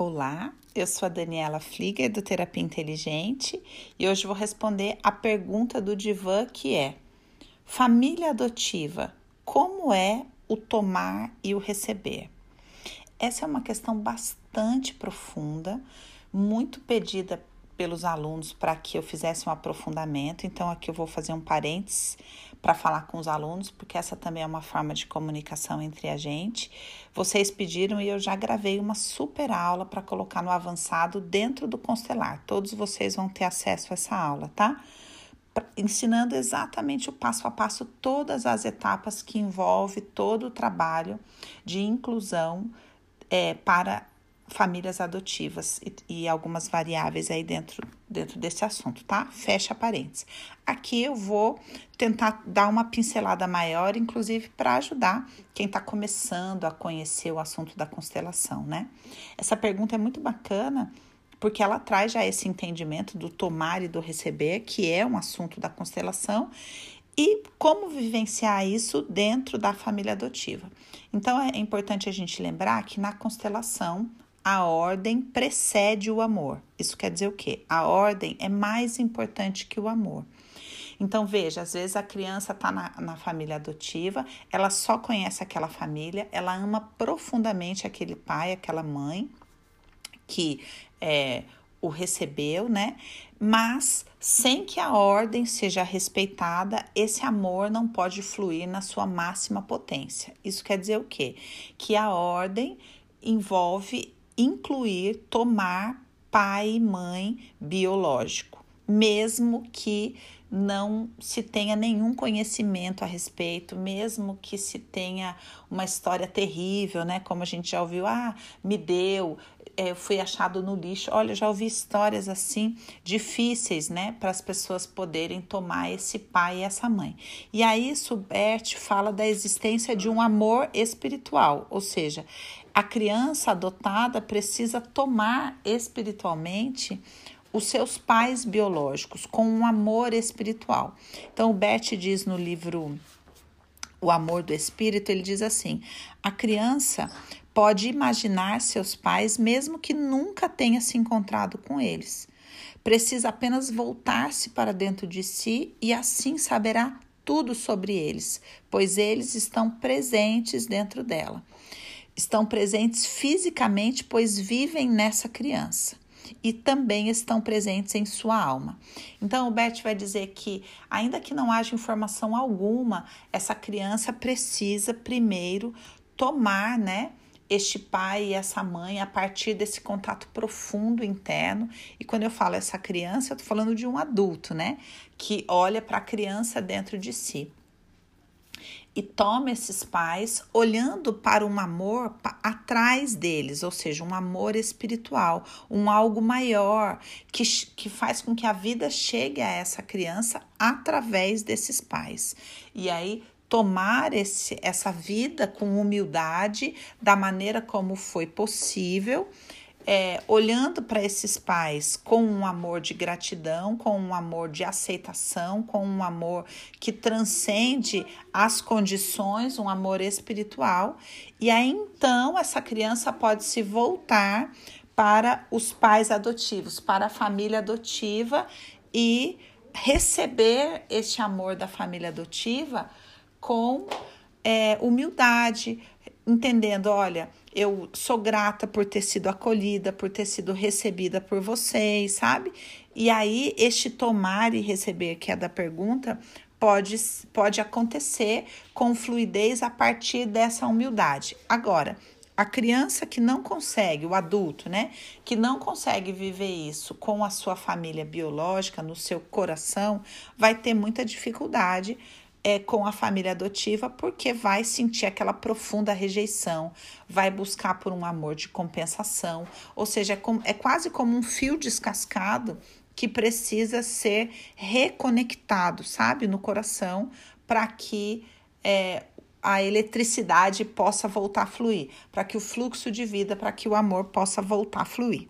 Olá, eu sou a Daniela Flieger do Terapia Inteligente e hoje vou responder a pergunta do Divan que é: família adotiva, como é o tomar e o receber? Essa é uma questão bastante profunda, muito pedida pelos alunos para que eu fizesse um aprofundamento. Então, aqui eu vou fazer um parênteses para falar com os alunos, porque essa também é uma forma de comunicação entre a gente. Vocês pediram e eu já gravei uma super aula para colocar no avançado dentro do Constelar. Todos vocês vão ter acesso a essa aula, tá? Ensinando exatamente o passo a passo, todas as etapas que envolve todo o trabalho de inclusão é, para famílias adotivas e, e, algumas variáveis aí dentro, dentro desse assunto, tá? Fecha parênteses. Aqui eu vou tentar dar uma pincelada maior, inclusive para ajudar quem está começando a conhecer o assunto da constelação, né? Essa pergunta é muito bacana porque ela traz já esse entendimento do tomar e do receber, que é um assunto da constelação, e como vivenciar isso dentro da família adotiva. Então é importante a gente lembrar que na constelação a ordem precede o amor. Isso quer dizer o quê? A ordem é mais importante que o amor. Então, veja, às vezes a criança está na, na, família adotiva, ela só conhece aquela família, ela ama profundamente aquele pai, aquela mãe que é, o recebeu, né? Mas sem que a ordem seja respeitada, esse amor não pode fluir na sua máxima potência. Isso quer dizer o quê? Que a ordem envolve incluir tomar pai e mãe biológico, mesmo que não se tenha nenhum conhecimento a respeito, mesmo que se tenha uma história terrível, né? Como a gente já ouviu, ah, me deu, é, fui achado no lixo. Olha, já ouvi histórias assim difíceis, né, para as pessoas poderem tomar esse pai e essa mãe. E aí, Subert fala da existência de um amor espiritual, ou seja, a criança adotada precisa tomar espiritualmente os seus pais biológicos com um amor espiritual. Então, o Bert diz no livro O Amor do Espírito, ele diz assim: a criança pode imaginar seus pais mesmo que nunca tenha se encontrado com eles. Precisa apenas voltar-se para dentro de si e assim saberá tudo sobre eles, pois eles estão presentes dentro dela estão presentes fisicamente, pois vivem nessa criança e também estão presentes em sua alma. Então, o Bert vai dizer que, ainda que não haja informação alguma, essa criança precisa primeiro tomar, né? Este pai e essa mãe a partir desse contato profundo interno. E quando eu falo essa criança, eu tô falando de um adulto, né? Que olha para a criança dentro de si e toma esses pais olhando para um amor atrás deles, ou seja, um amor espiritual, um algo maior que, que faz com que a vida chegue a essa criança através desses pais. E aí tomar esse, essa vida com humildade, da maneira como foi possível é, olhando para esses pais com um amor de gratidão, com um amor de aceitação, com um amor que transcende as condições, um amor espiritual, e aí então essa criança pode se voltar para os pais adotivos, para a família adotiva e receber este amor da família adotiva com é, humildade, entendendo, olha, eu sou grata por ter sido acolhida, por ter sido recebida por vocês, sabe? E aí, este tomar e receber, que é da pergunta, pode, pode acontecer com fluidez a partir dessa humildade. Agora, a criança que não consegue, o adulto, né, que não consegue viver isso com a sua família biológica, no seu coração, vai ter muita dificuldade é, com a família adotiva porque vai sentir aquela profunda rejeição, vai buscar por um amor de compensação, ou seja, é, com, é quase como um fio descascado que precisa ser reconectado, sabe, no coração, para que é, a eletricidade possa voltar a fluir, para que o fluxo de vida, para que o amor possa voltar a fluir.